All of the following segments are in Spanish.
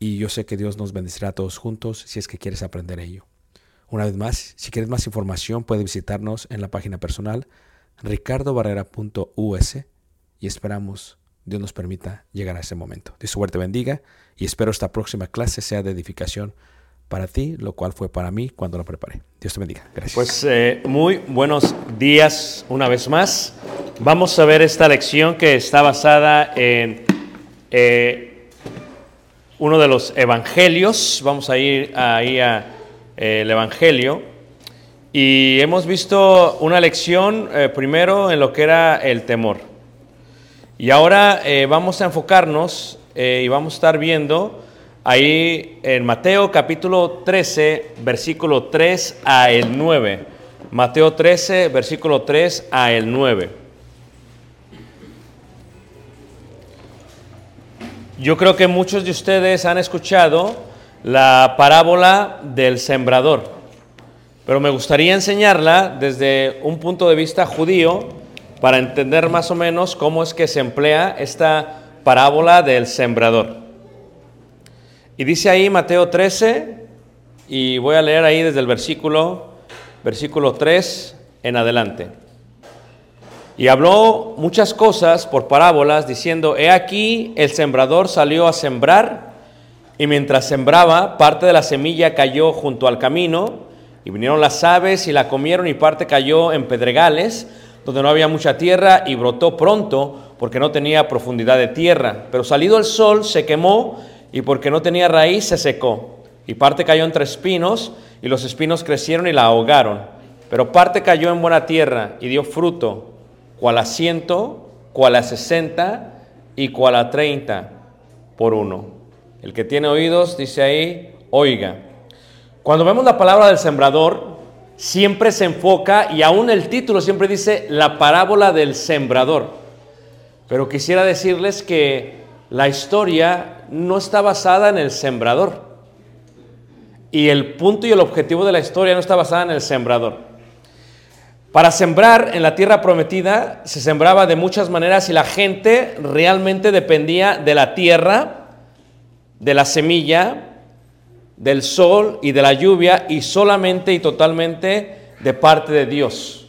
y yo sé que Dios nos bendecirá a todos juntos si es que quieres aprender ello. Una vez más, si quieres más información, puedes visitarnos en la página personal ricardobarrera.us y esperamos Dios nos permita llegar a ese momento. Dios suerte bendiga y espero esta próxima clase sea de edificación para ti, lo cual fue para mí cuando la preparé. Dios te bendiga. Gracias. Pues eh, muy buenos días una vez más. Vamos a ver esta lección que está basada en eh, uno de los evangelios. Vamos a ir ahí a eh, el evangelio. Y hemos visto una lección eh, primero en lo que era el temor. Y ahora eh, vamos a enfocarnos y vamos a estar viendo ahí en Mateo capítulo 13, versículo 3 a el 9. Mateo 13, versículo 3 a el 9. Yo creo que muchos de ustedes han escuchado la parábola del sembrador, pero me gustaría enseñarla desde un punto de vista judío para entender más o menos cómo es que se emplea esta parábola del sembrador. Y dice ahí Mateo 13, y voy a leer ahí desde el versículo, versículo 3 en adelante. Y habló muchas cosas por parábolas, diciendo, he aquí el sembrador salió a sembrar, Y mientras sembraba, parte de la semilla cayó junto al camino, y vinieron las aves y la comieron, y parte cayó en pedregales, donde no había mucha tierra, y brotó pronto, porque no tenía profundidad de tierra. Pero salido el sol, se quemó, y porque no tenía raíz, se secó. Y parte cayó entre espinos, y los espinos crecieron y la ahogaron. Pero parte cayó en buena tierra, y dio fruto, cual a ciento, cual a sesenta, y cual a treinta por uno. El que tiene oídos, dice ahí, oiga. Cuando vemos la palabra del sembrador, siempre se enfoca, y aún el título siempre dice, la parábola del sembrador. Pero quisiera decirles que la historia no está basada en el sembrador. Y el punto y el objetivo de la historia no está basada en el sembrador. Para sembrar en la tierra prometida se sembraba de muchas maneras y la gente realmente dependía de la tierra de la semilla, del sol y de la lluvia y solamente y totalmente de parte de Dios.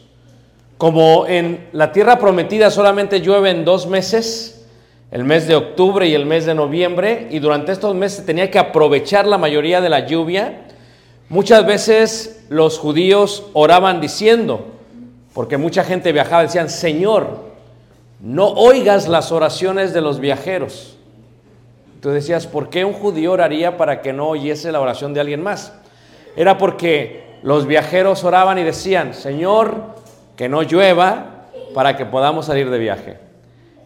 Como en la tierra prometida solamente llueve en dos meses, el mes de octubre y el mes de noviembre, y durante estos meses tenía que aprovechar la mayoría de la lluvia, muchas veces los judíos oraban diciendo, porque mucha gente viajaba, decían, Señor, no oigas las oraciones de los viajeros Tú decías, ¿por qué un judío oraría para que no oyese la oración de alguien más? Era porque los viajeros oraban y decían, Señor, que no llueva para que podamos salir de viaje.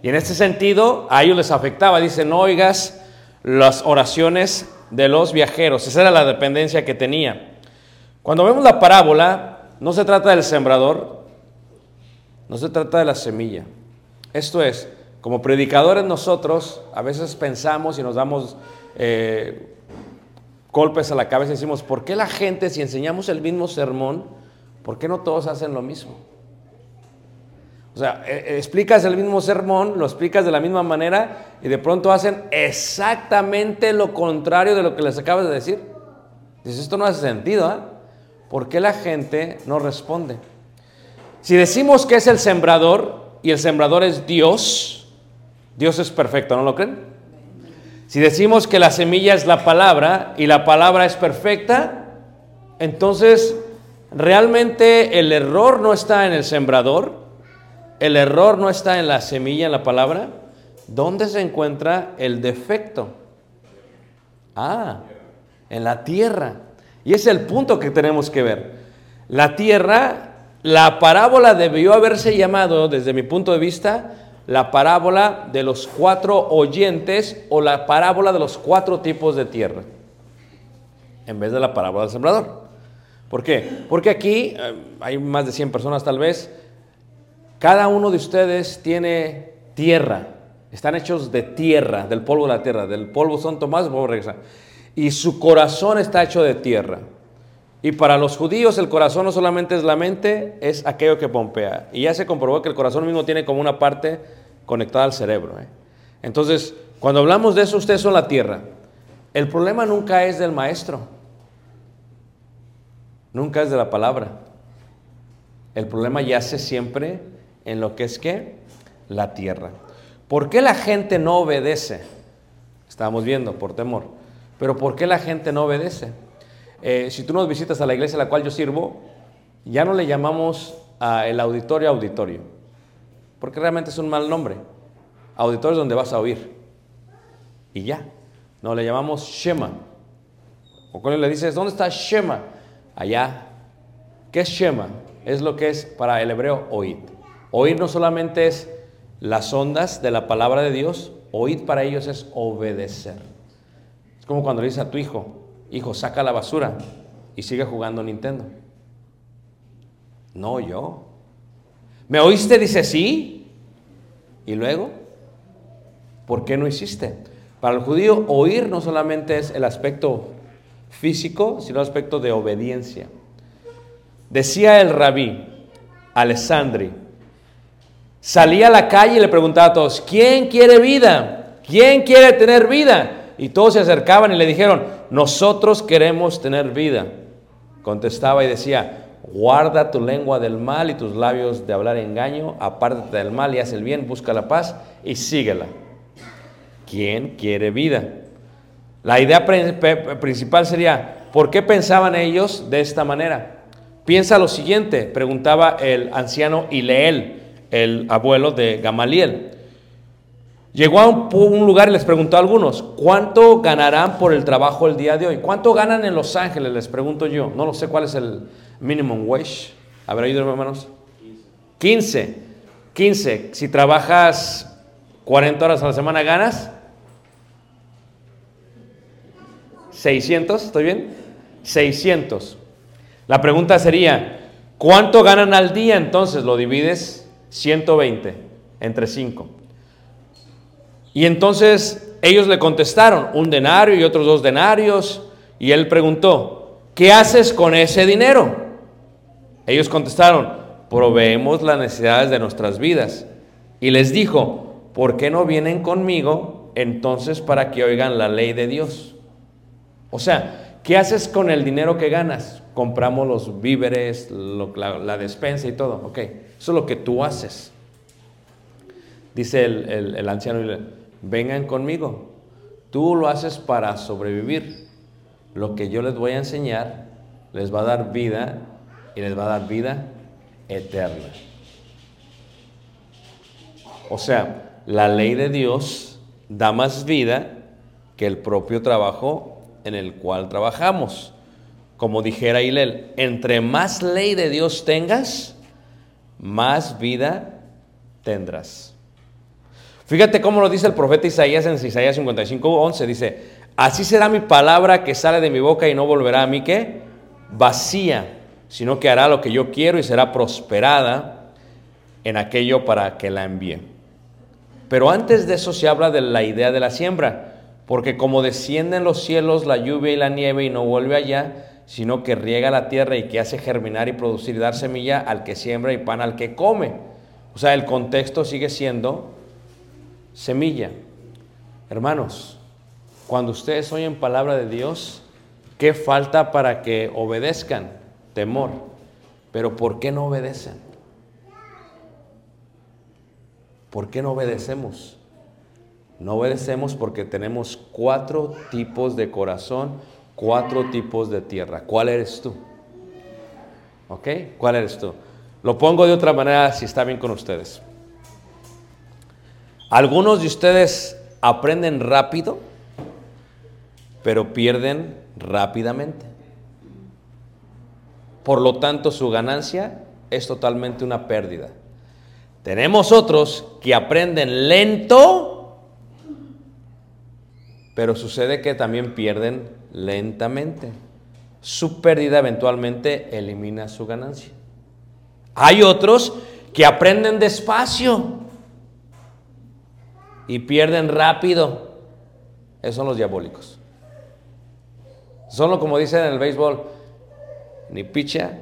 Y en este sentido, a ellos les afectaba. Dice, no oigas las oraciones de los viajeros. Esa era la dependencia que tenía. Cuando vemos la parábola, no se trata del sembrador, no se trata de la semilla. Esto es, como predicadores nosotros a veces pensamos y nos damos eh, golpes a la cabeza y decimos, ¿por qué la gente si enseñamos el mismo sermón, ¿por qué no todos hacen lo mismo? O sea, eh, eh, explicas el mismo sermón, lo explicas de la misma manera y de pronto hacen exactamente lo contrario de lo que les acabas de decir. Dices, esto no hace sentido, ¿eh? ¿Por qué la gente no responde? Si decimos que es el sembrador y el sembrador es Dios, Dios es perfecto, ¿no lo creen? Si decimos que la semilla es la palabra y la palabra es perfecta, entonces realmente el error no está en el sembrador, el error no está en la semilla, en la palabra. ¿Dónde se encuentra el defecto? Ah, en la tierra. Y es el punto que tenemos que ver. La tierra, la parábola debió haberse llamado, desde mi punto de vista, la parábola de los cuatro oyentes o la parábola de los cuatro tipos de tierra, en vez de la parábola del sembrador. ¿Por qué? Porque aquí eh, hay más de 100 personas tal vez, cada uno de ustedes tiene tierra, están hechos de tierra, del polvo de la tierra, del polvo son regresa. Y su corazón está hecho de tierra. Y para los judíos el corazón no solamente es la mente, es aquello que pompea. Y ya se comprobó que el corazón mismo tiene como una parte conectada al cerebro. ¿eh? Entonces, cuando hablamos de eso, ustedes son la tierra. El problema nunca es del maestro. Nunca es de la palabra. El problema yace siempre en lo que es que la tierra. ¿Por qué la gente no obedece? Estábamos viendo, por temor. Pero ¿por qué la gente no obedece? Eh, si tú nos visitas a la iglesia a la cual yo sirvo, ya no le llamamos a el auditorio auditorio, porque realmente es un mal nombre. Auditorio es donde vas a oír. Y ya. No, le llamamos Shema. O cuando le dices, ¿dónde está Shema? Allá. ¿Qué es Shema? Es lo que es para el hebreo oír. Oír no solamente es las ondas de la palabra de Dios, oír para ellos es obedecer. Es como cuando le dices a tu hijo, hijo, saca la basura y sigue jugando Nintendo. No, yo. ¿Me oíste? Dice sí. ¿Y luego? ¿Por qué no hiciste? Para el judío, oír no solamente es el aspecto físico, sino el aspecto de obediencia. Decía el rabí, Alessandri, salía a la calle y le preguntaba a todos, ¿quién quiere vida? ¿Quién quiere tener vida? Y todos se acercaban y le dijeron, nosotros queremos tener vida. Contestaba y decía, guarda tu lengua del mal y tus labios de hablar engaño, apártate del mal y haz el bien, busca la paz y síguela. ¿Quién quiere vida? La idea principal sería, ¿por qué pensaban ellos de esta manera? Piensa lo siguiente, preguntaba el anciano Ileel, el abuelo de Gamaliel. Llegó a un, lugar y les preguntó a algunos, ¿cuánto ganarán por el trabajo el día de hoy? ¿Cuánto ganan en Los Ángeles? Les pregunto yo. No lo sé cuál es el minimum wage. A ver, ayúdenme, hermanos. 15. 15. Si trabajas 40 horas a la semana, ¿ganas? 600, ¿estoy bien? 600. La pregunta sería, ¿cuánto ganan al día? Entonces lo divides 120 entre 5. Y entonces ellos le contestaron, un denario y otros dos denarios. Y él preguntó, ¿qué haces con ese dinero? Ellos contestaron, proveemos las necesidades de nuestras vidas. Y les dijo, ¿por qué no vienen conmigo entonces para que oigan la ley de Dios? O sea, ¿qué haces con el dinero que ganas? Compramos los víveres, la, despensa y todo. Ok, eso es lo que tú haces. Dice el anciano, vengan conmigo. Tú lo haces para sobrevivir. Lo que yo les voy a enseñar les va a dar vida y les va a dar vida eterna. O sea, la ley de Dios da más vida que el propio trabajo en el cual trabajamos. Como dijera Hilel, entre más ley de Dios tengas, más vida tendrás. Fíjate cómo lo dice el profeta Isaías en Isaías 55, 11. Dice, así será mi palabra que sale de mi boca y no volverá a mí que vacía, sino que hará lo que yo quiero y será prosperada en aquello para que la envíe. Pero antes de eso se habla de la idea de la siembra, porque como descienden los cielos la lluvia y la nieve y no vuelve allá, sino que riega la tierra y que hace germinar y producir y dar semilla al que siembra y pan al que come. O sea, el contexto sigue siendo semilla. Hermanos, cuando ustedes oyen palabra de Dios, ¿qué falta para que obedezcan? Temor. Pero ¿por qué no obedecen? ¿Por qué no obedecemos? No obedecemos porque tenemos cuatro tipos de corazón, cuatro tipos de tierra. ¿Cuál eres tú? ¿Ok? ¿Cuál eres tú? Lo pongo de otra manera si está bien con ustedes. Algunos de ustedes aprenden rápido, pero pierden rápidamente. Por lo tanto, su ganancia es totalmente una pérdida. Tenemos otros que aprenden lento, pero sucede que también pierden lentamente. Su pérdida eventualmente elimina su ganancia. Hay otros que aprenden despacio y pierden rápido. Esos son los diabólicos. Son como dicen en el béisbol, ni picha,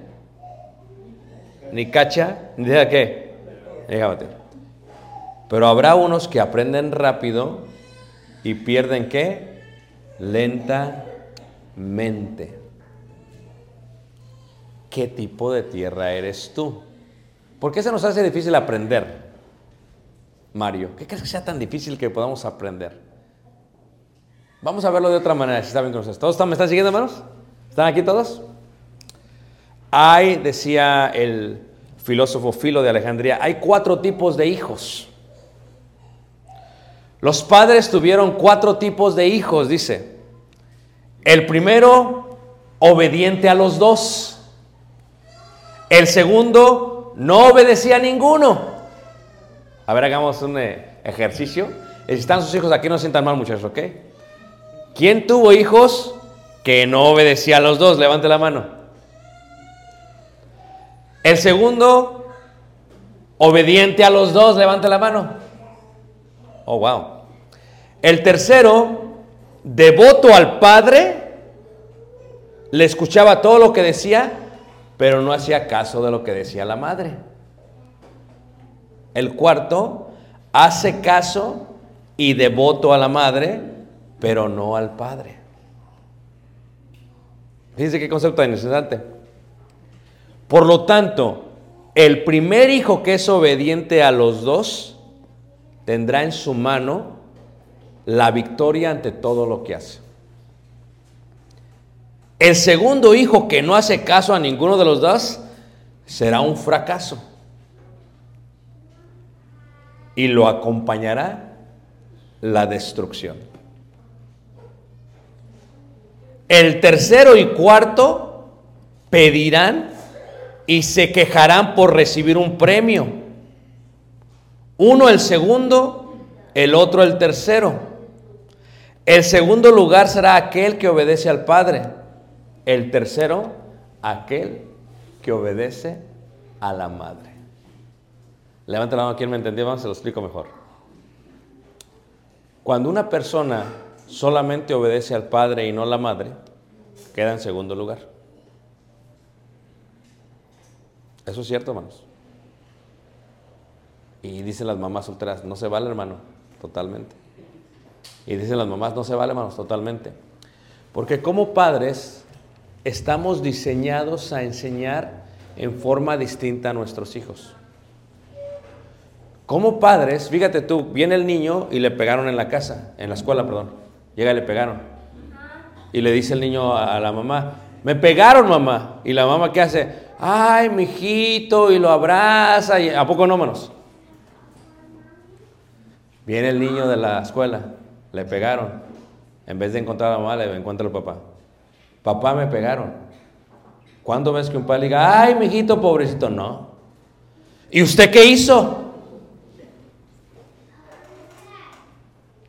ni cacha, ni deja qué. Pero habrá unos que aprenden rápido y pierden qué? Lentamente. ¿Qué tipo de tierra eres tú? ¿Por qué se nos hace difícil aprender? Mario, ¿qué crees que sea tan difícil que podamos aprender? Vamos a verlo de otra manera, si está bien con ustedes. ¿Todos están, me están siguiendo, hermanos? ¿Están aquí todos? Hay, decía el filósofo Filo de Alejandría, hay cuatro tipos de hijos. Los padres tuvieron cuatro tipos de hijos, dice. El primero, obediente a los dos. El segundo, no obedecía a ninguno. A ver, hagamos un eh, ejercicio. Y si están sus hijos aquí, no se sientan mal, muchachos, ¿ok? ¿Quién tuvo hijos que no obedecía a los dos? Levante la mano. El segundo, obediente a los dos, levante la mano. Oh, wow. El tercero, devoto al Padre, le escuchaba todo lo que decía, pero no hacía caso de lo que decía la madre. El cuarto, hace caso y devoto a la madre, pero no al Padre. Fíjense qué concepto tan interesante. Por lo tanto, el primer hijo que es obediente a los dos tendrá en su mano la victoria ante todo lo que hace. El segundo hijo que no hace caso a ninguno de los dos será un fracaso. Y lo acompañará la destrucción. El tercero y cuarto pedirán y se quejarán por recibir un premio. Uno el segundo, el otro el tercero. El segundo lugar será aquel que obedece al Padre. El tercero, aquel que obedece a la madre. Levanta la mano, ¿quién me entendió? Vamos, se lo explico mejor. Cuando una persona solamente obedece al padre y no a la madre, queda en segundo lugar. Eso es cierto, hermanos. Y dicen las mamás solteras, no se vale, hermano, totalmente. Y dicen las mamás, no se vale, hermanos, totalmente. Porque como padres estamos diseñados a enseñar en forma distinta a nuestros hijos. Como padres, fíjate tú, viene el niño y le pegaron en la casa, en la escuela, perdón. Llega y le pegaron. Y le dice el niño a, la mamá, me pegaron, mamá. Y la mamá, ¿qué hace? Ay, mijito, y lo abraza. Y, ¿A poco no, manos? Viene el niño de la escuela, le pegaron. En vez de encontrar a la mamá, le encuentra al papá. Papá, me pegaron. ¿Cuándo ves que un padre diga, ay, mijito, pobrecito? No. ¿Y usted qué hizo?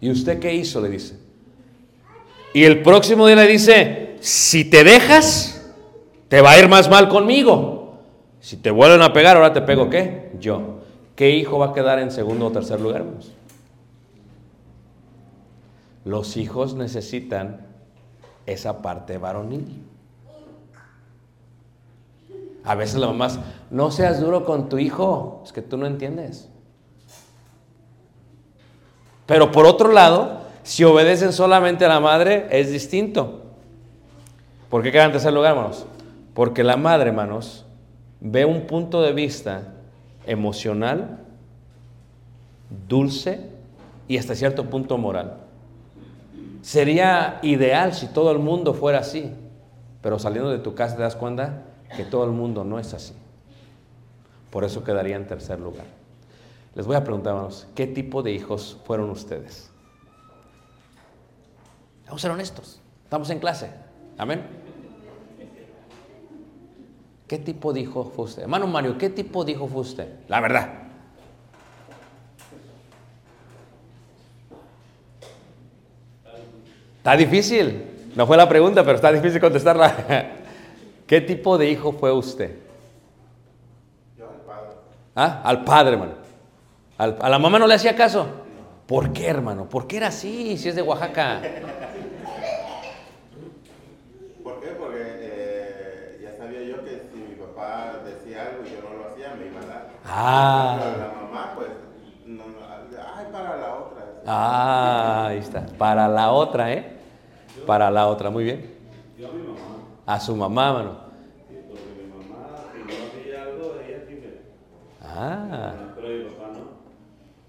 ¿Y usted qué hizo? Le dice. Y el próximo día le dice, si te dejas, te va a ir más mal conmigo. Si te vuelven a pegar, ahora te pego qué? Yo. ¿Qué hijo va a quedar en segundo o tercer lugar? hermanos? Los hijos necesitan esa parte varonil. A veces las mamás, no seas duro con tu hijo, es que tú no entiendes. Pero por otro lado, si obedecen solamente a la madre, es distinto. ¿Por qué quedan en tercer lugar, hermanos? Porque la madre, hermanos, ve un punto de vista emocional, dulce y hasta cierto punto moral. Sería ideal si todo el mundo fuera así, pero saliendo de tu casa te das cuenta que todo el mundo no es así. Por eso quedaría en tercer lugar. Les voy a preguntar, hermanos, ¿qué tipo de hijos fueron ustedes? Vamos a ser honestos. Estamos en clase. Amén. ¿Qué tipo de hijo fue usted? Hermano Mario, ¿qué tipo de hijo fue usted? La verdad. Está difícil. No fue la pregunta, pero está difícil contestarla. ¿Qué tipo de hijo fue usted? Yo al padre. ¿Ah? Al padre, hermano. Al- a la mamá no le hacía caso. ¿Por qué, hermano? ¿Por qué era así si es de Oaxaca? ¿Por qué? Porque eh, ya sabía yo que si mi papá decía algo y yo no lo hacía, me iba a dar. Ah. Pero la mamá, pues, no, no, ay, para la otra. Ah, ahí está. Para la otra, ¿eh? Para la otra, muy bien. Yo a mi mamá, A su mamá, mano. sí, porque mi mamá, si no hacía algo, ella sí me. Ah, Pero mi papá no,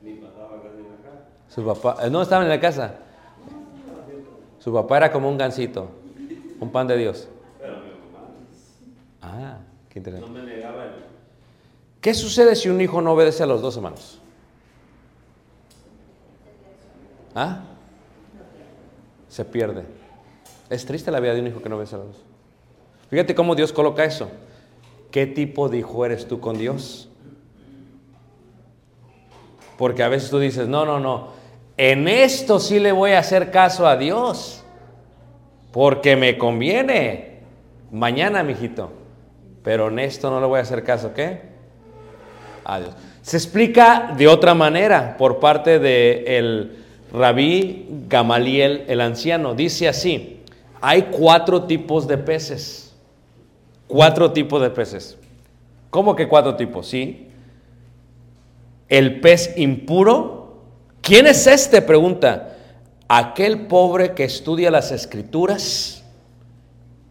ni pasaba casi en la casa. Su papá. eh, No estaban en la casa. Su papá era como un gansito, un pan de Dios. Pero mi mamá Ah, qué no interesante. me negaba el. ¿Qué sucede si un hijo no obedece a los dos hermanos? ¿Ah? Se pierde. Es triste la vida de un hijo que no obedece a los dos. Fíjate cómo Dios coloca eso. ¿Qué tipo de hijo eres tú con Dios? Porque a veces tú dices, no, no, no, en esto sí le voy a hacer caso a Dios, porque me conviene. Mañana, mijito. Pero en esto no le voy a hacer caso, ¿qué? A Dios. Se explica de otra manera por parte del el rabí Gamaliel el anciano. Dice así, hay cuatro tipos de peces. Cuatro tipos de peces. ¿Cómo que cuatro tipos? Sí. El pez impuro. ¿Quién es este? Pregunta. Aquel pobre que estudia las escrituras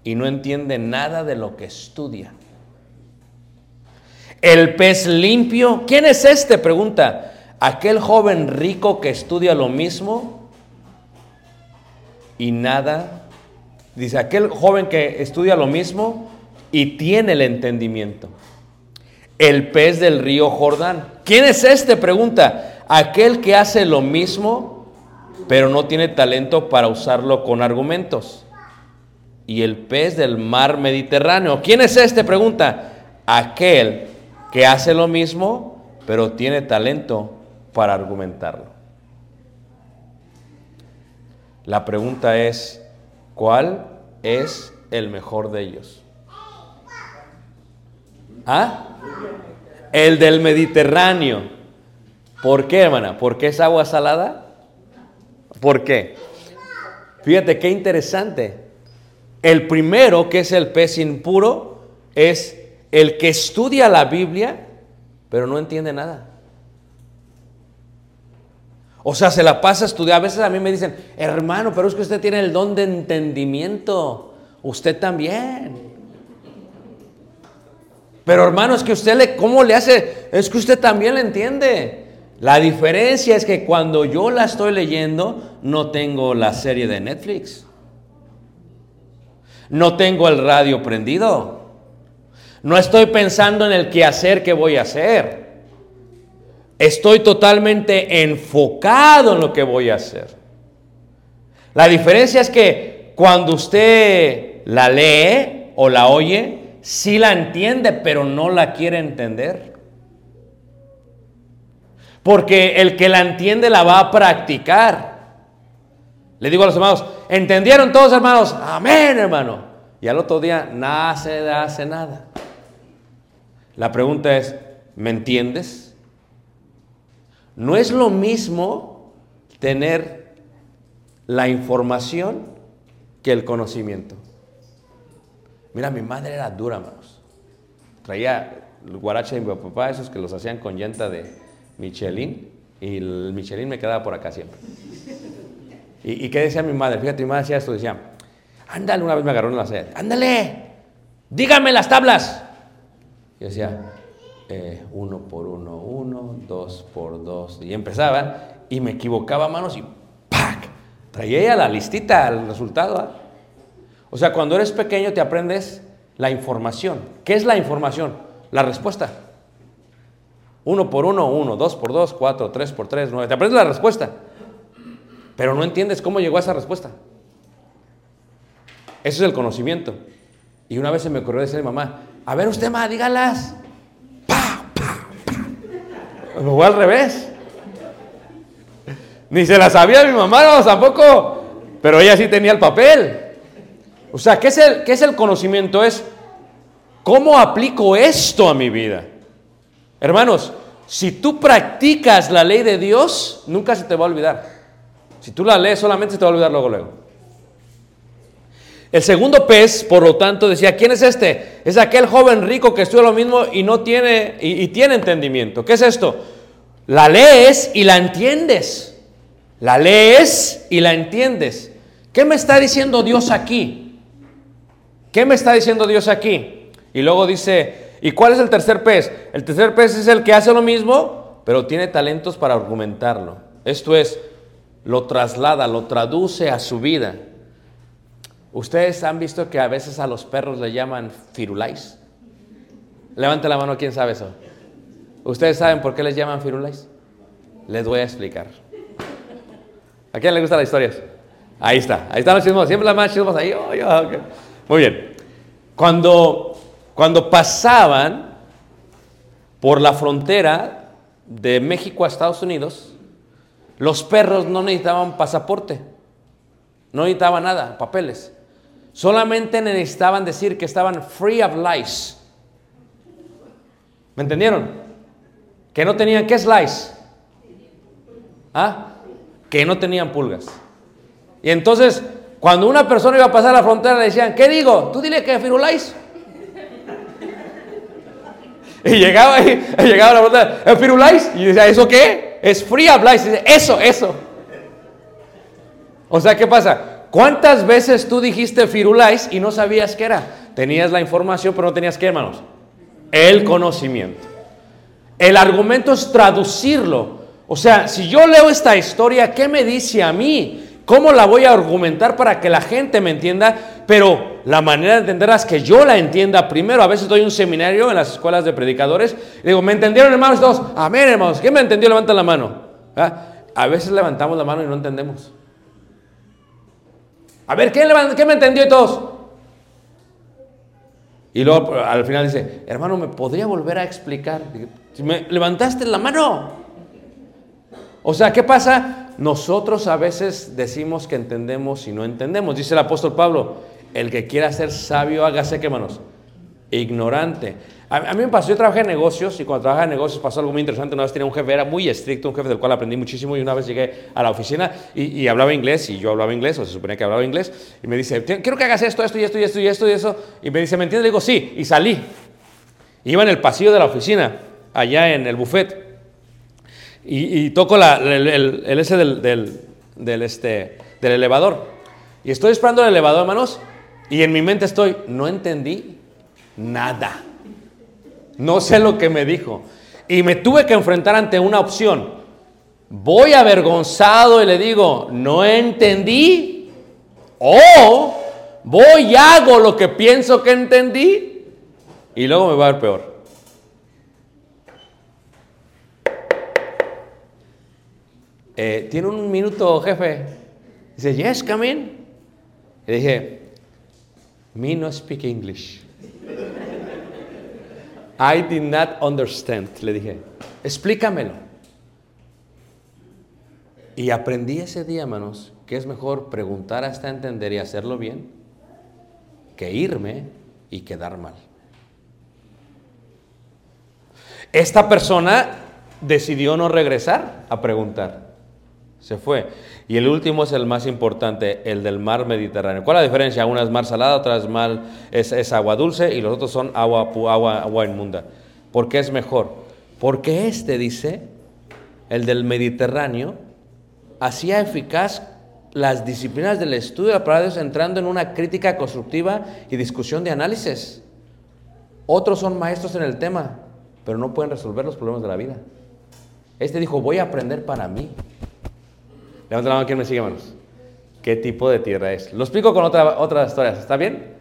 y no entiende nada de lo que estudia. El pez limpio. ¿Quién es este? Pregunta. Aquel joven rico que estudia lo mismo y nada Dice, aquel joven que estudia lo mismo y tiene el entendimiento. El pez del río Jordán. ¿Quién es este? Pregunta. Aquel que hace lo mismo, pero no tiene talento para usarlo con argumentos. Y el pez del mar Mediterráneo. ¿Quién es este? Pregunta. Aquel que hace lo mismo, pero tiene talento para argumentarlo. La pregunta es, ¿cuál es el mejor de ellos? ¿Ah? El del Mediterráneo. ¿Por qué, hermana? ¿Por qué es agua salada? ¿Por qué? Fíjate qué interesante. El primero, que es el pez impuro, es el que estudia la Biblia, pero no entiende nada. O sea, se la pasa a estudiar. A veces a mí me dicen, hermano, pero es que usted tiene el don de entendimiento. Usted también. Pero hermano, es que usted le, ¿cómo le hace? Es que usted también le entiende. La diferencia es que cuando yo la estoy leyendo, no tengo la serie de Netflix. No tengo el radio prendido. No estoy pensando en el quehacer que voy a hacer. Estoy totalmente enfocado en lo que voy a hacer. La diferencia es que cuando usted la lee o la oye, sí la entiende, pero no la quiere entender. Porque el que la entiende la va a practicar. Le digo a los hermanos, ¿entendieron todos hermanos? Amén, hermano. Y al otro día, nada se hace nada. La pregunta es, ¿me entiendes? No es lo mismo tener la información que el conocimiento. Mira, mi madre era dura, hermanos. Traía el guarache de mi papá, esos que los hacían con llanta de Michelin, y el Michelin me quedaba por acá siempre. ¿Y, qué decía mi madre? Fíjate, mi madre decía esto, decía, ándale, una vez me agarró en la sed, ándale, dígame las tablas. Y decía, eh, uno por uno, uno, dos por dos. Y empezaba y me equivocaba manos y ¡pac! Traía ella la listita, el resultado. ¿ah? O sea, cuando eres pequeño te aprendes la información. ¿Qué es la información? La respuesta. Uno por uno, uno, dos por dos, cuatro, tres por tres, nueve. Te aprendes la respuesta. Pero no entiendes cómo llegó a esa respuesta. Eso es el conocimiento. Y una vez se me ocurrió decirle a mi mamá, a ver usted, ma, dígalas. Pa, pa, pa. Me al revés. Ni se la sabía mi mamá, no, tampoco. Pero ella sí tenía el papel. O sea, ¿qué es el, qué es el conocimiento? Es cómo aplico esto a mi vida. Hermanos, si tú practicas la ley de Dios, nunca se te va a olvidar. Si tú la lees, solamente se te va a olvidar luego, luego. El segundo pez, por lo tanto, decía, ¿quién es este? Es aquel joven rico que estudia lo mismo y no tiene, y, tiene entendimiento. ¿Qué es esto? La lees y la entiendes. La lees y la entiendes. ¿Qué me está diciendo Dios aquí? ¿Qué me está diciendo Dios aquí? Y luego dice, ¿y cuál es el tercer pez? El tercer pez es el que hace lo mismo, pero tiene talentos para argumentarlo. Esto es, lo traslada, lo traduce a su vida. Ustedes han visto que a veces a los perros le llaman firulais. Levante la mano, ¿quién sabe eso? ¿Ustedes saben por qué les llaman firulais? Les voy a explicar. ¿A quién le gustan las historias? Ahí está, ahí están los chismos, siempre las más chismos ahí. Oh. Muy bien. Cuando, cuando pasaban por la frontera de México a Estados Unidos, los perros no necesitaban pasaporte, no necesitaban nada, papeles. Solamente necesitaban decir que estaban free of lice. ¿Me entendieron? Que no tenían, ¿qué es lice? ¿Ah? Que no tenían pulgas. Y entonces, cuando una persona iba a pasar la frontera, le decían, ¿qué digo? Tú dile que firulais. Y llegaba ahí, llegaba la frontera, ¿el firulais? Y decía, ¿eso qué? Es of lice. Y dice, eso, eso. O sea, ¿qué pasa? ¿Cuántas veces tú dijiste firulais y no sabías qué era? Tenías la información, pero no tenías qué, hermanos. El conocimiento. El argumento es traducirlo. O sea, si yo leo esta historia, ¿qué me dice a mí? ¿Cómo la voy a argumentar para que la gente me entienda? Pero la manera de entenderla es que yo la entienda primero. A veces doy un seminario en las escuelas de predicadores y digo, ¿me entendieron hermanos todos? Amén hermanos. ¿Quién me entendió? Levanta la mano. A veces levantamos la mano y no entendemos. A ver, ¿quién, quién me entendió y todos? Y luego al final dice, hermano, ¿me podría volver a explicar? Dije, "Si ¿Me levantaste la mano? O sea, ¿qué pasa? Nosotros a veces decimos que entendemos y no entendemos. Dice el apóstol Pablo, el que quiera ser sabio, hágase, ¿qué manos? Ignorante. A, mí me pasó, yo trabajé en negocios y cuando trabajaba en negocios pasó algo muy interesante. Una vez tenía un jefe, era muy estricto, un jefe del cual aprendí muchísimo y una vez llegué a la oficina y, hablaba inglés y yo hablaba inglés, o se suponía que hablaba inglés, y me dice, "Te- quiero que hagas esto, esto y esto y esto y esto y eso. Y me dice, ¿me entiendes? Le digo, sí, y salí. Iba en el pasillo de la oficina, allá en el buffet. Y, toco el, el- ese del, este, del elevador. Y estoy esperando el elevador, hermanos. Y en mi mente estoy, no entendí nada. No sé lo que me dijo. Y me tuve que enfrentar ante una opción. Voy avergonzado y le digo, no entendí. O voy y hago lo que pienso que entendí. Y luego me va a ver peor. Eh, ¿Tiene un minuto, jefe? Dice, yes, come in. Le dije, me no speak English. I did not understand. Le dije, explícamelo. Y aprendí ese día, hermanos, que es mejor preguntar hasta entender y hacerlo bien que irme y quedar mal. Esta persona decidió no regresar a preguntar. Se fue. Y el último es el más importante, el del mar Mediterráneo. ¿Cuál es la diferencia? Una es mar salada, otra es, mar, es, es agua dulce y los otros son agua, agua, agua inmunda. ¿Por qué es mejor? Porque este, dice, el del Mediterráneo, hacía eficaz las disciplinas del estudio de la palabra de Dios entrando en una crítica constructiva y discusión de análisis. Otros son maestros en el tema, pero no pueden resolver los problemas de la vida. Este dijo, voy a aprender para mí. Levanta la mano quien me sigue, hermanos. ¿Qué tipo de tierra es? Lo explico con otra, otras historias, ¿está bien?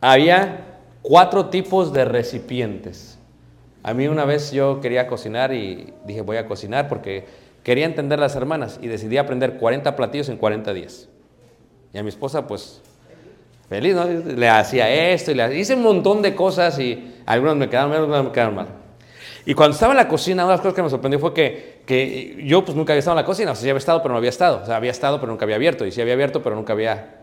Había cuatro tipos de recipientes. A mí una vez yo quería cocinar y dije voy a cocinar porque quería entender las hermanas y decidí aprender 40 platillos en 40 días. Y a mi esposa pues feliz, ¿no? Le hacía esto y le hice un montón de cosas y algunas me quedaron bien, algunas me quedaron mal. Y cuando estaba en la cocina, una de las cosas que me sorprendió fue que, que yo pues nunca había estado en la cocina, o sea, sí había estado, pero no había estado. O sea, había estado, pero nunca había abierto. Y sí había abierto, pero nunca había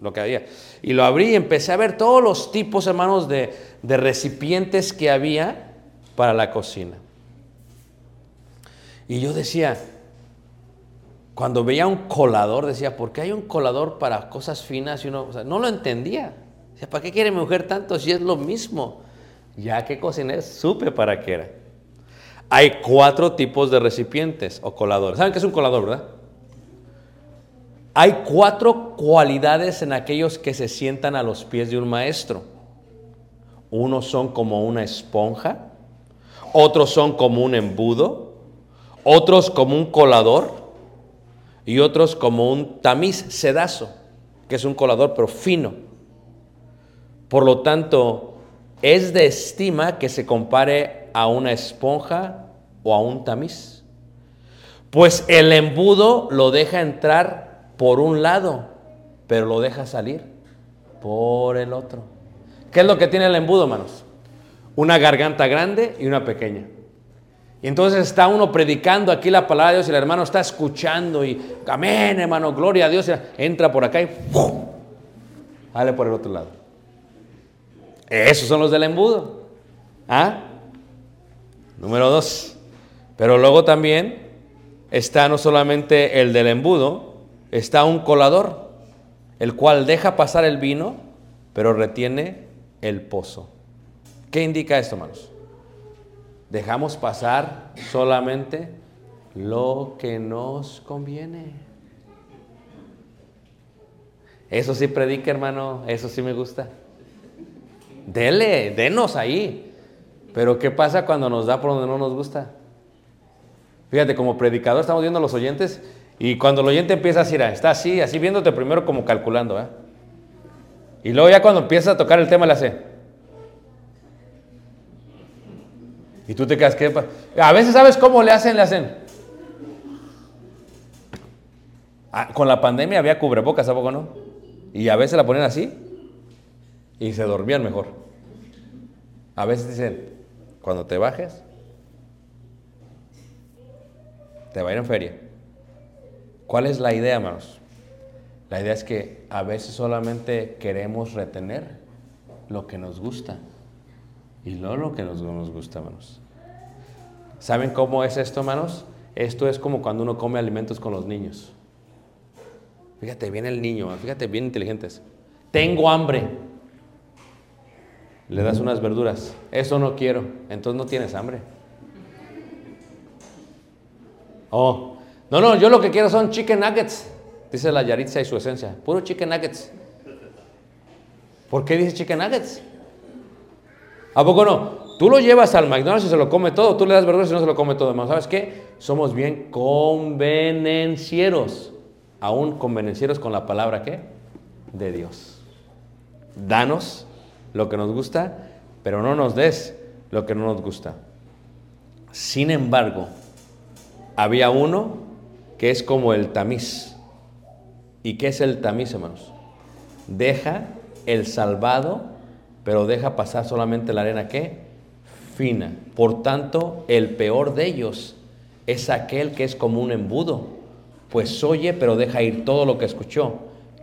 lo que había. Y lo abrí y empecé a ver todos los tipos, hermanos, de, de recipientes que había para la cocina. Y yo decía, cuando veía un colador, decía, ¿por qué hay un colador para cosas finas? Y uno, o sea, no lo entendía. Decía, ¿para qué quiere mi mujer tanto si es lo mismo? Ya que cociné, supe para qué era. Hay cuatro tipos de recipientes o coladores. ¿Saben qué es un colador, verdad? Hay cuatro cualidades en aquellos que se sientan a los pies de un maestro. Unos son como una esponja, otros son como un embudo, otros como un colador y otros como un tamiz sedazo, que es un colador pero fino. Por lo tanto, es de estima que se compare a una esponja o a un tamiz. Pues el embudo lo deja entrar por un lado, pero lo deja salir por el otro. ¿Qué es lo que tiene el embudo, hermanos? Una garganta grande y una pequeña. Y entonces está uno predicando aquí la palabra de Dios y el hermano está escuchando y amén, hermano, gloria a Dios. entra por acá y ¡fum! sale por el otro lado. Esos son los del embudo. ¿Ah? Número dos. Pero luego también está no solamente el del embudo, está un colador, el cual deja pasar el vino, pero retiene el pozo. ¿Qué indica esto, hermanos? Dejamos pasar solamente lo que nos conviene. Eso sí predica, hermano, eso sí me gusta. Dele, denos ahí. Pero ¿qué pasa cuando nos da por donde no nos gusta? Fíjate, como predicador estamos viendo a los oyentes Y cuando el oyente empieza así, "Ah, está así, así viéndote primero como calculando, ¿eh? Y luego ya cuando empieza a tocar el tema le hace. Y tú te quedas, pa-?" A veces sabes cómo le hacen, le hacen. Ah, con la pandemia había cubrebocas, ¿a poco no? Y a veces la ponen así y se dormían mejor. A veces dicen, cuando te bajes, te va a ir en feria. ¿Cuál es la idea, hermanos? La idea es que a veces solamente queremos retener lo que nos gusta y no lo que nos, nos gusta, hermanos. ¿Saben cómo es esto, hermanos? Esto es como cuando uno come alimentos con los niños. Fíjate, viene el niño, fíjate, bien inteligentes. Tengo hambre. Le das unas verduras. Eso no quiero. Entonces no tienes hambre. Oh, no, no, yo lo que quiero son chicken nuggets. Dice la Yaritza y su esencia. Puro chicken nuggets. ¿Por qué dice chicken nuggets? ¿A poco no? Tú lo llevas al McDonald's y se lo come todo. Tú le das verduras y no se lo come todo. Hermano, ¿sabes qué? Somos bien convenencieros. Aún convenencieros con la palabra ¿qué? De Dios. Danos lo que nos gusta, pero no nos des lo que no nos gusta. Sin embargo, había uno que es como el tamiz. ¿Y qué es el tamiz, hermanos? Deja el salvado, pero deja pasar solamente la arena ¿qué? Fina. Por tanto, el peor de ellos es aquel que es como un embudo, pues oye, pero deja ir todo lo que escuchó.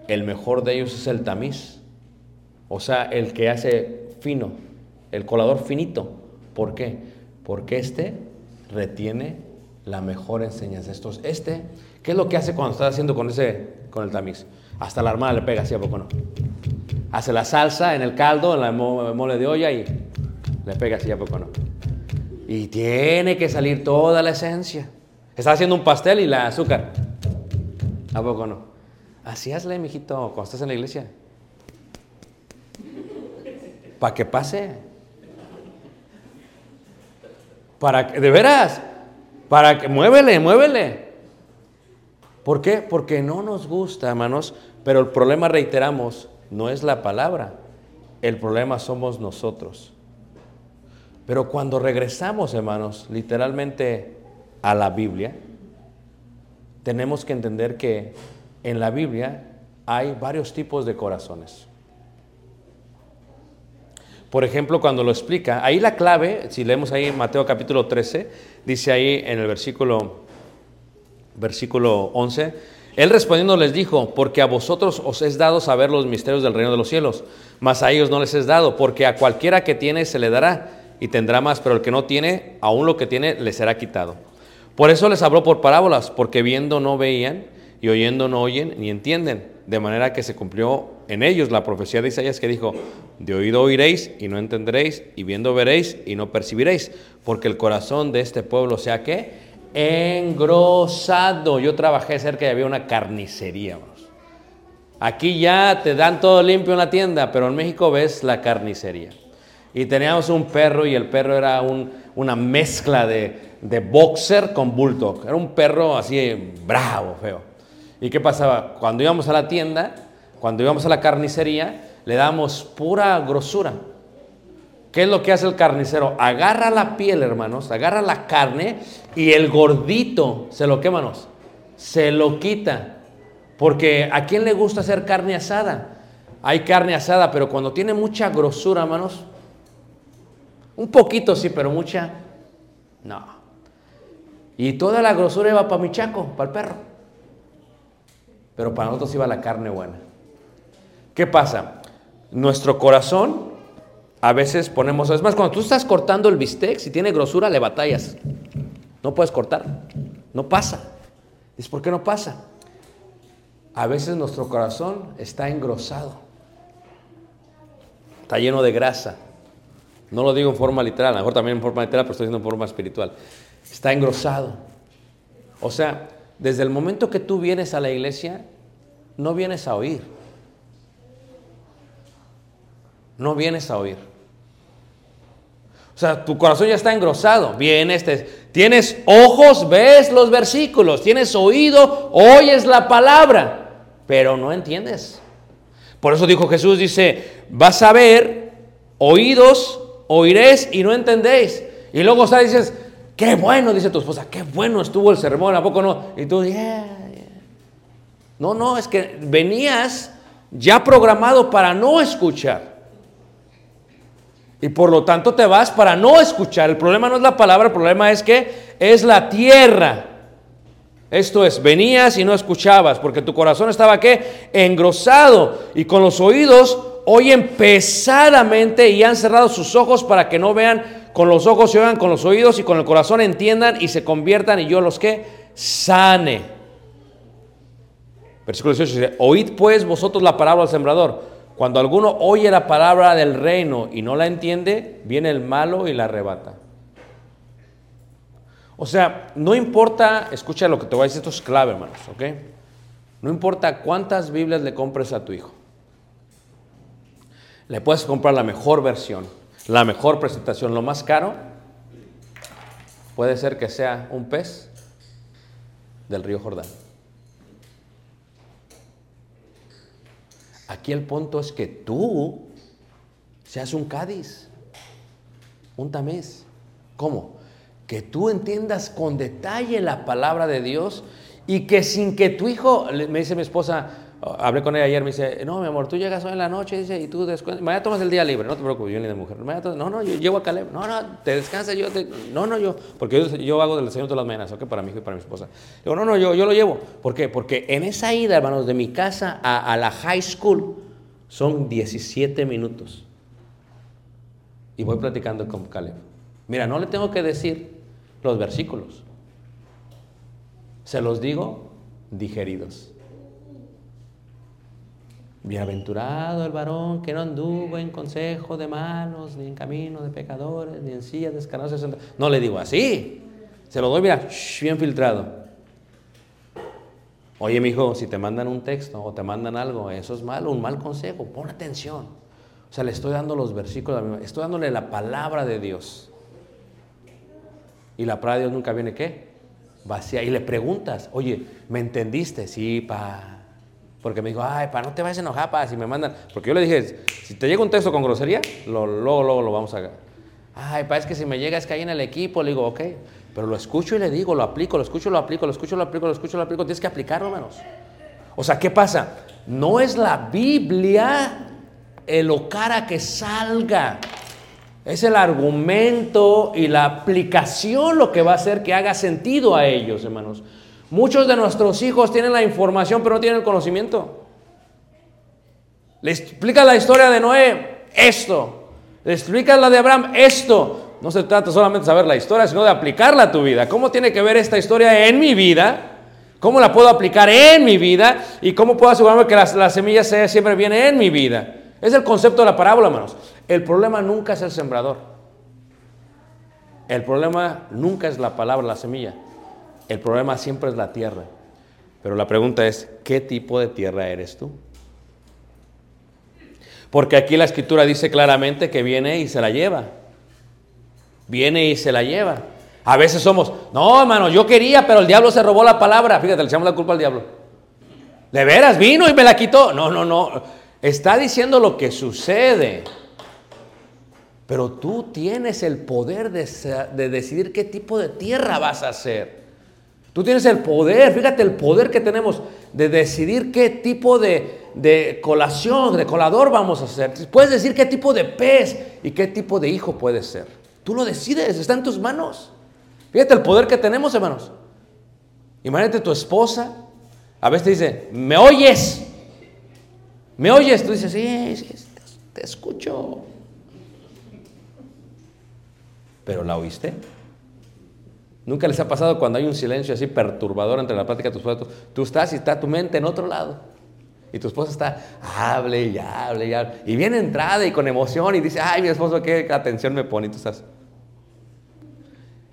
El mejor de ellos es el tamiz. O sea, el que hace fino, el colador finito. ¿Por qué? Porque este retiene la mejor enseñanza. Estos, este, ¿qué es lo que hace cuando está haciendo con ese, con el tamiz? Hasta la armada le pega, ¿sí a poco no? Hace la salsa en el caldo, en la mo- mole de olla y le pega, ¿sí a poco no? Y tiene que salir toda la esencia. Está haciendo un pastel y la azúcar. ¿A poco no? Así hazle, mijito, cuando estás en la iglesia. Para que pase. Para que, de veras, para que, muévele, muévele. ¿Por qué? Porque no nos gusta, hermanos, pero el problema, reiteramos, no es la palabra, el problema somos nosotros. Pero cuando regresamos, hermanos, literalmente a la Biblia, tenemos que entender que en la Biblia hay varios tipos de corazones. Por ejemplo, cuando lo explica, ahí la clave, si leemos ahí Mateo capítulo 13, dice ahí en el versículo, versículo 11, él respondiendo les dijo, porque a vosotros os es dado saber los misterios del reino de los cielos, mas a ellos no les es dado, porque a cualquiera que tiene se le dará y tendrá más, pero el que no tiene, aún lo que tiene le será quitado. Por eso les habló por parábolas, porque viendo no veían y oyendo no oyen ni entienden, de manera que se cumplió en ellos la profecía de Isaías que dijo, de oído oiréis y no entenderéis, y viendo veréis y no percibiréis, porque el corazón de este pueblo sea que engrosado. Yo trabajé cerca y había una carnicería. Aquí ya te dan todo limpio en la tienda, pero en México ves la carnicería. Y teníamos un perro y el perro era un- una mezcla de, de boxer con bulldog. Era un perro así bravo, feo. ¿Y qué pasaba? Cuando íbamos a la tienda, cuando íbamos a la carnicería, le dábamos pura grosura. ¿Qué es lo que hace el carnicero? Agarra la piel, hermanos, agarra la carne y el gordito se lo quema, hermanos, se lo quita. Porque ¿a quién le gusta hacer carne asada? Hay carne asada, pero cuando tiene mucha grosura, hermanos, un poquito sí, pero mucha, no. Y toda la grosura iba para mi chaco, para el perro. Pero para nosotros iba la carne buena. ¿Qué pasa? Nuestro corazón, a veces ponemos, es más, cuando tú estás cortando el bistec, si tiene grosura, le batallas. No puedes cortar, no pasa. ¿Es por qué no pasa? A veces nuestro corazón está engrosado, está lleno de grasa. No lo digo en forma literal, a lo mejor también en forma literal, pero estoy diciendo en forma espiritual. Está engrosado. O sea, desde el momento que tú vienes a la iglesia, no vienes a oír. No vienes a oír. O sea, tu corazón ya está engrosado. Vienes, te- tienes ojos, ves los versículos. Tienes oído, oyes la palabra, pero no entiendes. Por eso dijo Jesús, dice, vas a ver, oídos, oiréis y no entendéis. Y luego está, dices, qué bueno, dice tu esposa, qué bueno estuvo el sermón, ¿a poco no? Y tú, yeah. No, no, es que venías ya programado para no escuchar. Y por lo tanto te vas para no escuchar. El problema no es la palabra, el problema es que es la tierra. Esto es, venías y no escuchabas, porque tu corazón estaba qué? Engrosado y con los oídos oyen pesadamente y han cerrado sus ojos para que no vean con los ojos y oigan con los oídos y con el corazón entiendan y se conviertan y yo los que sane. Versículo 18 dice, oíd pues vosotros la palabra del sembrador. Cuando alguno oye la palabra del reino y no la entiende, viene el malo y la arrebata. O sea, no importa, escucha lo que te voy a decir, esto es clave, hermanos, ¿ok? No importa cuántas Biblias le compres a tu hijo. Le puedes comprar la mejor versión, la mejor presentación, lo más caro. Puede ser que sea un pez del río Jordán. Aquí el punto es que tú seas un Cádiz, un Tamés. ¿Cómo? Que tú entiendas con detalle la palabra de Dios y que sin que tu hijo, me dice mi esposa, hablé con ella ayer, me dice, no, mi amor, tú llegas hoy en la noche y tú descansas, mañana tomas el día libre, no te preocupes, yo ni de mujer, mañana no, no, yo llevo a Caleb, no, no, te descansas, yo, te- no, no, yo, porque yo, yo hago del desayuno todas las mañanas, ok, para mi hijo y para mi esposa. Digo, no, no, yo, yo lo llevo, ¿por qué? Porque en esa ida, hermanos, de mi casa a, a la high school, son 17 minutos. Y voy platicando con Caleb. Mira, no le tengo que decir los versículos. Se los digo digeridos. Bienaventurado el varón que no anduvo en consejo de malos, ni en camino de pecadores, ni en silla de escalones se sentó. No le digo así. Se lo doy, mira, shh, bien filtrado. Oye, mi hijo, si te mandan un texto o te mandan algo, eso es malo, un mal consejo, pon atención. O sea, le estoy dando los versículos, estoy dándole la palabra de Dios. Y la palabra de Dios nunca viene, ¿qué? Vacía. Y le preguntas, oye, ¿me entendiste? Sí, pa. Porque me dijo, ay, pa, no te vayas a enojar, si me mandan. Porque yo le dije, si te llega un texto con grosería, lo, luego, luego lo vamos a. Ay, pa, es que si me llega es que hay en el equipo, le digo, ok. Pero lo escucho y le digo, lo aplico, lo escucho, lo aplico, lo escucho, lo aplico, lo escucho, lo aplico. Tienes que aplicarlo, hermanos. O sea, ¿qué pasa? No es la Biblia el o cara que salga. Es el argumento y la aplicación lo que va a hacer que haga sentido a ellos, hermanos. Muchos de nuestros hijos tienen la información, pero no tienen el conocimiento. Le explica la historia de Noé, esto. Le explica la de Abraham, esto. No se trata solamente de saber la historia, sino de aplicarla a tu vida. ¿Cómo tiene que ver esta historia en mi vida? ¿Cómo la puedo aplicar en mi vida? ¿Y cómo puedo asegurarme que la, la semilla sea- siempre viene en mi vida? Es el concepto de la parábola, hermanos. El problema nunca es el sembrador. El problema nunca es la palabra, la semilla. El problema siempre es la tierra. Pero la pregunta es, ¿qué tipo de tierra eres tú? Porque aquí la escritura dice claramente que viene y se la lleva. Viene y se la lleva. A veces somos, no, hermano, yo quería, pero el diablo se robó la palabra. Fíjate, le echamos la culpa al diablo. De veras, vino y me la quitó. No, no, no. Está diciendo lo que sucede. Pero tú tienes el poder de, de decidir qué tipo de tierra vas a hacer. Tú tienes el poder, fíjate el poder que tenemos de decidir qué tipo de, colación, de colador vamos a hacer. Puedes decir qué tipo de pez y qué tipo de hijo puedes ser. Tú lo decides, está en tus manos. Fíjate el poder que tenemos, hermanos. Imagínate tu esposa, a veces te dice, ¿me oyes? ¿Me oyes? Tú dices, sí, sí, te escucho. ¿Pero la oíste? ¿Nunca les ha pasado cuando hay un silencio así perturbador entre la plática de tu esposa? Tú estás y está tu mente en otro lado. Y tu esposa está, hable y hable y hable. Y viene entrada y con emoción y dice, ay, mi esposo, qué atención me pone. Y tú estás.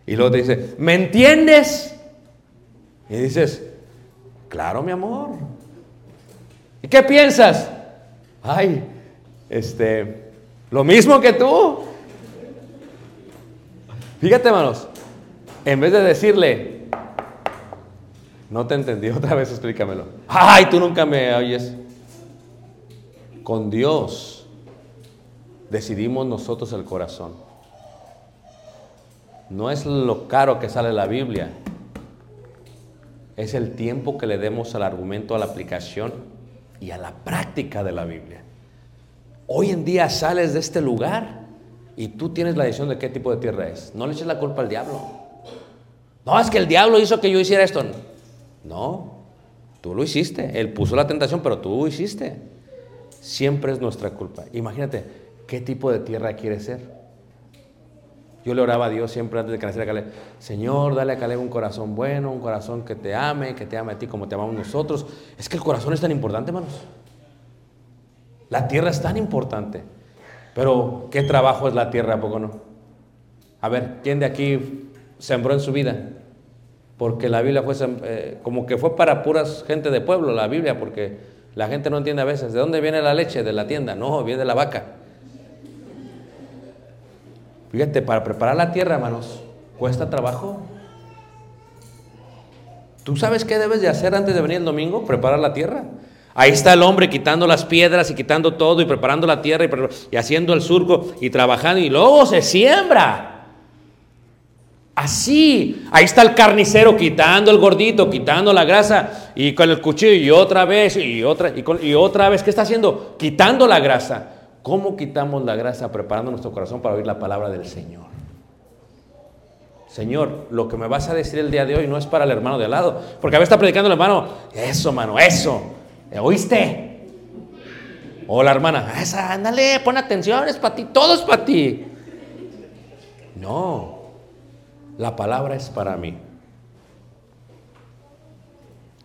Y luego te dice, ¿me entiendes? Y dices, claro, mi amor. ¿Y qué piensas? Ay, este, lo mismo que tú. Fíjate, hermanos, en vez de decirle, No te entendí, otra vez explícamelo. Ay, tú nunca me oyes. Con Dios decidimos nosotros el corazón. No es lo caro que sale la Biblia, es el tiempo que le demos al argumento, a la aplicación y a la práctica de la Biblia. Hoy en día sales de este lugar y tú tienes la decisión de qué tipo de tierra es. No le eches la culpa al diablo. No, es que el diablo hizo que yo hiciera esto. No, tú lo hiciste. Él puso la tentación, pero tú lo hiciste. Siempre es nuestra culpa. Imagínate, ¿qué tipo de tierra quieres ser? Yo le oraba a Dios siempre antes de que naciera Caleb, Señor, dale a Caleb un corazón bueno, un corazón que te ame, que te ame a ti como te amamos nosotros. Es que el corazón es tan importante, hermanos. La tierra es tan importante. Pero, ¿qué trabajo es la tierra, ¿a poco no? A ver, ¿quién de aquí sembró en su vida? Porque la Biblia fue eh, como que fue para puras gente de pueblo, la Biblia, porque la gente no entiende a veces. ¿De dónde viene la leche? De la tienda. No, viene de la vaca. Fíjate, para preparar la tierra, hermanos, cuesta trabajo. ¿Tú sabes qué debes de hacer antes de venir el domingo? Preparar la tierra. Ahí está el hombre quitando las piedras y quitando todo y preparando la tierra y, y haciendo el surco y trabajando y luego se siembra. Así, ahí está el carnicero quitando el gordito, quitando la grasa y con el cuchillo y otra vez y otra y, otra vez. ¿Qué está haciendo? Quitando la grasa. ¿Cómo quitamos la grasa? Preparando nuestro corazón para oír la palabra del Señor. Señor, lo que me vas a decir el día de hoy no es para el hermano de al lado. Porque a veces está predicando el hermano, eso, mano, eso. ¿Oíste? O la hermana, esa, ándale, pon atención, es para ti, todo es para ti. No, la palabra es para mí.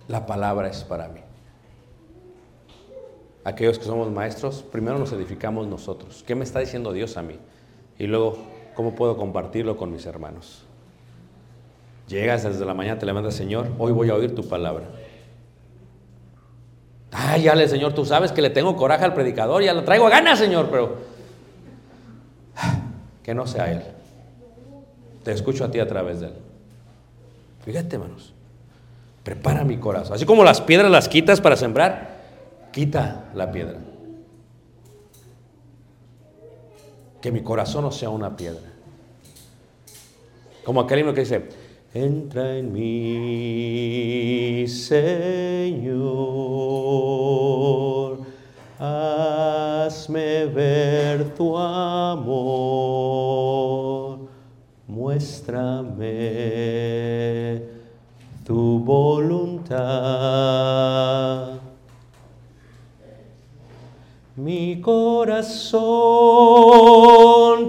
La palabra es para mí. Aquellos que somos maestros, primero nos edificamos nosotros. ¿Qué me está diciendo Dios a mí? Y luego, ¿cómo puedo compartirlo con mis hermanos? Llegas desde la mañana, te levantas, Señor, hoy voy a oír tu palabra. Ay, ya le, Señor, tú sabes que le tengo coraje al predicador, ya lo traigo a ganas, Señor, pero que no sea Él. Te escucho a ti a través de Él. Fíjate, hermanos, prepara mi corazón. Así como las piedras las quitas para sembrar, quita la piedra. Que mi corazón no sea una piedra. Como aquel himno que dice, entra en mí, Señor, hazme ver tu amor, muéstrame tu voluntad. Mi corazón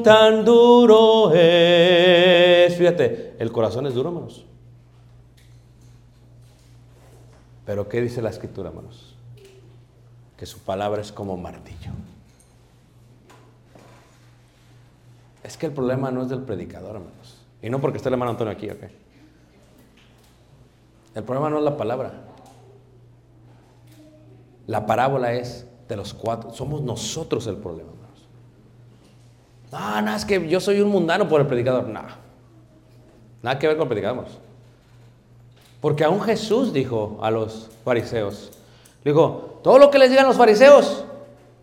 tan duro es. Fíjate, el corazón es duro, hermanos. Pero ¿qué dice la escritura, hermanos? Que su palabra es como martillo. Es que el problema no es del predicador, hermanos. Y no porque esté el hermano Antonio aquí, ok. El problema no es la palabra. La parábola es de los cuatro. Somos nosotros el problema, hermanos. No, no, es que yo soy un mundano por el predicador. No. Nada que ver con el predicador. Porque aún Jesús dijo a los fariseos, dijo, todo lo que les digan los fariseos,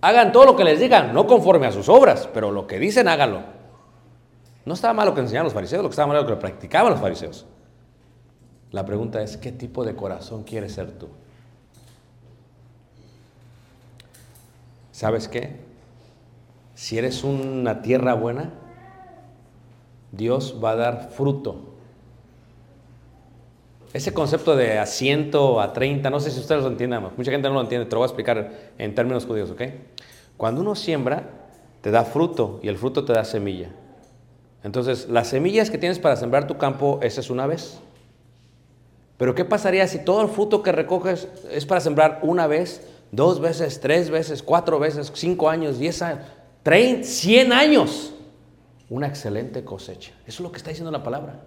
hagan todo lo que les digan, no conforme a sus obras, pero lo que dicen, háganlo. No estaba mal lo que enseñaban los fariseos, lo que estaba mal lo que practicaban los fariseos. La pregunta es, ¿qué tipo de corazón quieres ser tú? ¿Sabes qué? Si eres una tierra buena, Dios va a dar fruto. Ese concepto de a 100, a 30, no sé si ustedes lo entienden, mucha gente no lo entiende, te lo voy a explicar en términos judíos, ¿ok? Cuando uno siembra, te da fruto y el fruto te da semilla. Entonces, las semillas que tienes para sembrar tu campo, esa es una vez. Pero ¿qué pasaría si todo el fruto que recoges es para sembrar una vez, dos veces, tres veces, cuatro veces, cinco años, diez años, treinta, cien años? Una excelente cosecha. Eso es lo que está diciendo la palabra.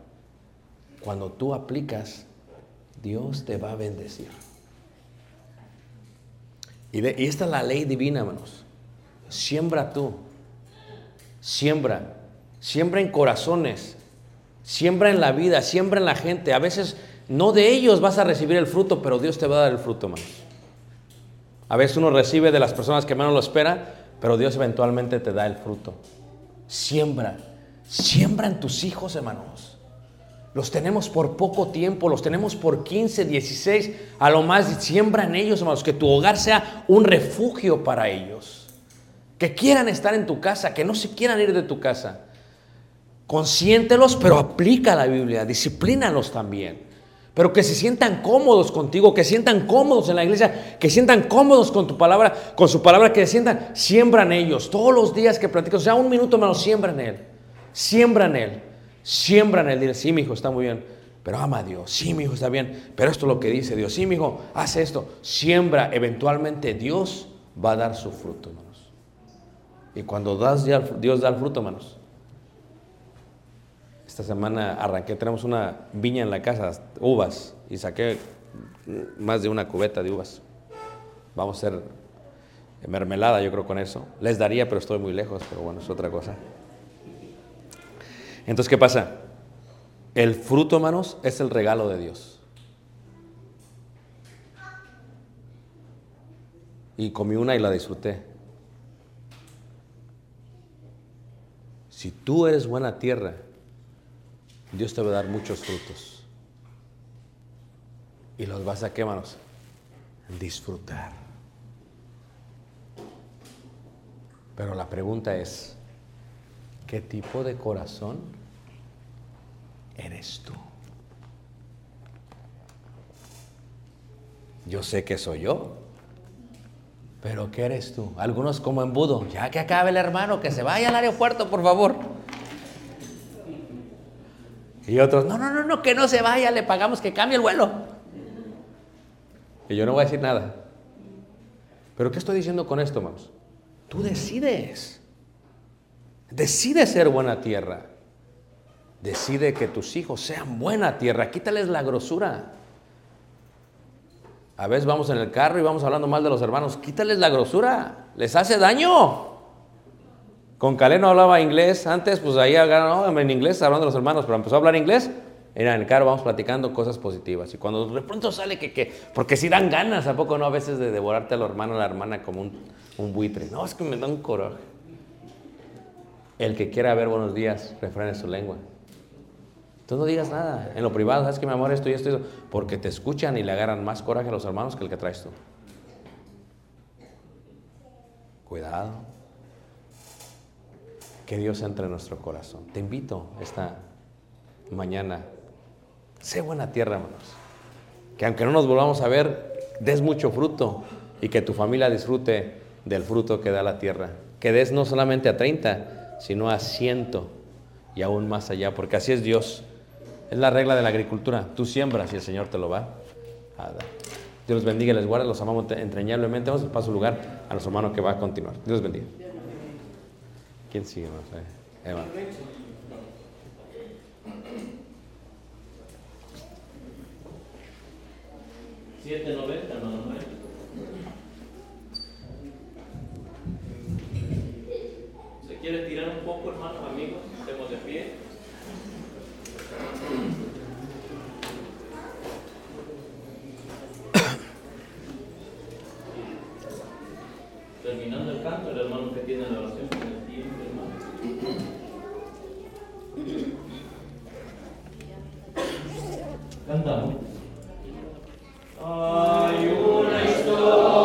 Cuando tú aplicas, Dios te va a bendecir. Y, y esta es la ley divina, hermanos. Siembra tú. Siembra. Siembra en corazones. Siembra en la vida. Siembra en la gente. A veces No de ellos vas a recibir el fruto, pero Dios te va a dar el fruto, hermanos. A veces uno recibe de las personas que menos lo espera, pero Dios eventualmente te da el fruto. Siembra, siembra en tus hijos, hermanos. Los tenemos por poco tiempo, los tenemos por 15, 16, a lo más siembra en ellos, hermanos, que tu hogar sea un refugio para ellos. Que quieran estar en tu casa, que no se quieran ir de tu casa. Consiéntelos, pero aplica la Biblia, disciplínalos también. Pero que se sientan cómodos contigo, que sientan cómodos en la iglesia, que sientan cómodos con tu palabra, con su palabra, que sientan, siembran ellos. Todos los días que platico, o sea, un minuto menos, siembra en él. Siembra en él. Siembra en él. Dile, sí, mi hijo, está muy bien. Pero ama a Dios. Sí, mi hijo, está bien. Pero esto es lo que dice Dios. Sí, mi hijo, haz esto. Siembra. Eventualmente Dios va a dar su fruto, hermanos. Y cuando das Dios da el fruto, hermanos, esta semana arranqué, tenemos una viña en la casa, uvas, y saqué más de una cubeta de uvas. Vamos a hacer mermelada, yo creo, con eso. Les daría, pero estoy muy lejos, pero bueno, es otra cosa. Entonces, ¿qué pasa? El fruto, hermanos, es el regalo de Dios. Y comí una y la disfruté. Si tú eres buena tierra, Dios te va a dar muchos frutos. Y los vas a, ¿qué? Disfrutar. Pero la pregunta es, ¿qué tipo de corazón eres tú? Yo sé que soy yo, pero ¿qué eres tú? Algunos como embudo, ya que acabe el hermano, que se vaya al aeropuerto, por favor. Y otros, no, no, no, no, que no se vaya, le pagamos que cambie el vuelo. Y yo no voy a decir nada. Pero ¿qué estoy diciendo con esto, hermanos? Tú decides. Decide ser buena tierra. Decide que tus hijos sean buena tierra. Quítales la grosura. A veces vamos en el carro y vamos hablando mal de los hermanos. Quítales la grosura. Les hace daño. Con Calé no hablaba inglés antes, pues ahí no, en inglés hablando los hermanos, pero empezó a hablar inglés. Era en el carro, vamos platicando cosas positivas. Y cuando de pronto sale que, que porque si dan ganas, ¿a poco no? A veces de devorarte al hermano o a la hermana como un, un buitre. No, es que me da un coraje. El que quiera ver buenos días, refrene su lengua. Tú no digas nada. En lo privado, ¿sabes que mi amor esto y esto y esto? Porque te escuchan y le agarran más coraje a los hermanos que el que traes tú. Cuidado. Que Dios entre en nuestro corazón. Te invito esta mañana. Sé buena tierra, hermanos. Que aunque no nos volvamos a ver, des mucho fruto y que tu familia disfrute del fruto que da la tierra. Que des no solamente a 30, sino a ciento y aún más allá, porque así es Dios. Es la regla de la agricultura. Tú siembras y el Señor te lo va a dar. Dios los bendiga y les guarde. Los amamos entrañablemente. Vamos a pasar lugar a nuestro hermano que va a continuar. Dios los bendiga. ¿Quién sigue más? Eh, Eva. Siete noventa, hermano Noel. ¿Se quiere tirar un poco, hermanos, amigos? Estemos de pie. Terminando el canto, el hermano que tiene la oración con el tiempo, hermano. Cantamos. Hay una historia